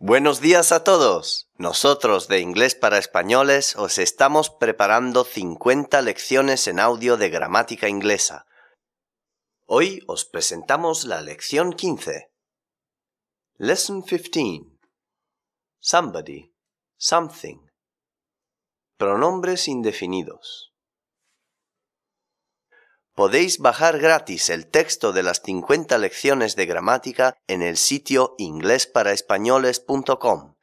Buenos días a todos. Nosotros de Inglés para Españoles os estamos preparando 50 lecciones en audio de gramática inglesa. Hoy os presentamos la lección 15. Lesson 15. Somebody, something. Pronombres indefinidos. Podéis bajar gratis el texto de las 50 lecciones de gramática en el sitio inglesparaespañoles.com.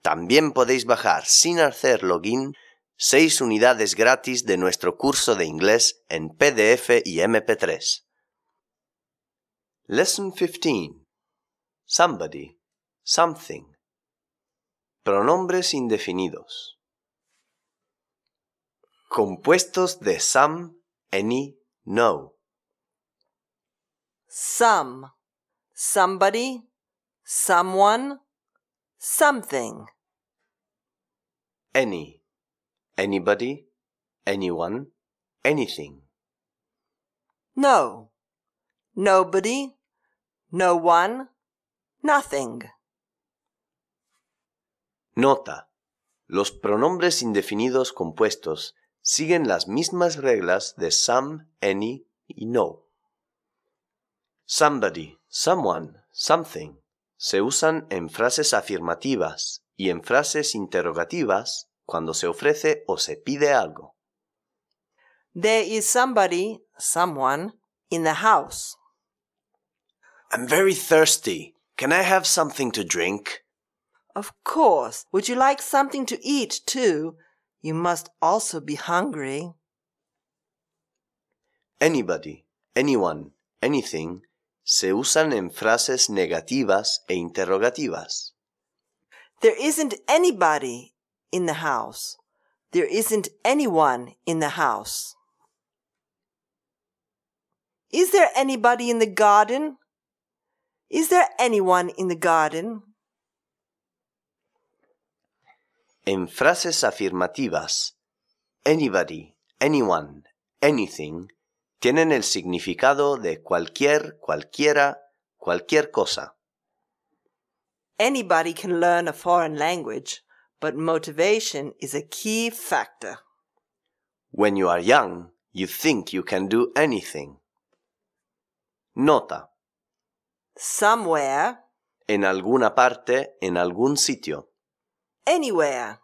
También podéis bajar sin hacer login 6 unidades gratis de nuestro curso de inglés en PDF y MP3. Lesson 15. Somebody, something. Pronombres indefinidos. Compuestos de some, any, no. Some. Somebody. Someone. Something. Any. Anybody. Anyone. Anything. No. Nobody. No one. Nothing. Nota. Los pronombres indefinidos compuestos siguen las mismas reglas de some, any y no. Somebody, someone, something se usan en frases afirmativas y en frases interrogativas cuando se ofrece o se pide algo. There is somebody, someone, in the house. I'm very thirsty. Can I have something to drink? Of course. Would you like something to eat, too? You must also be hungry. Anybody, anyone, anything se usan en frases negativas e interrogativas. There isn't anybody in the house. There isn't anyone in the house. Is there anybody in the garden? Is there anyone in the garden? En frases afirmativas, anybody, anyone, anything tienen el significado de cualquier, cualquiera, cualquier cosa. Anybody can learn a foreign language, but motivation is a key factor. When you are young, you think you can do anything. Nota. Somewhere, En alguna parte, en algún sitio. Anywhere,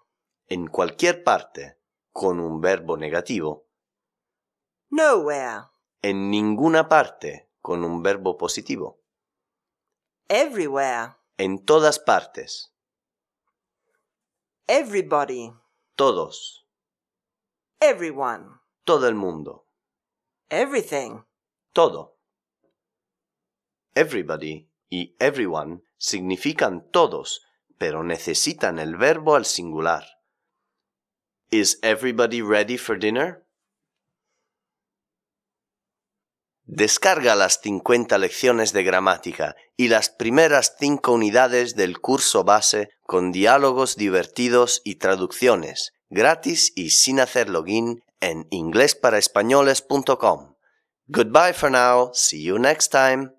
En cualquier parte, con un verbo negativo. nowhere, En ninguna parte, con un verbo positivo. everywhere, En todas partes. everybody, Todos. everyone, Todo el mundo. everything. Todo. Everybody y everyone significan todos, pero necesitan el verbo al singular. Is everybody ready for dinner? Descarga las 50 lecciones de gramática y las primeras 5 unidades del curso base con diálogos divertidos y traducciones, gratis y sin hacer login en inglesparaespañoles.com. Goodbye for now. See you next time.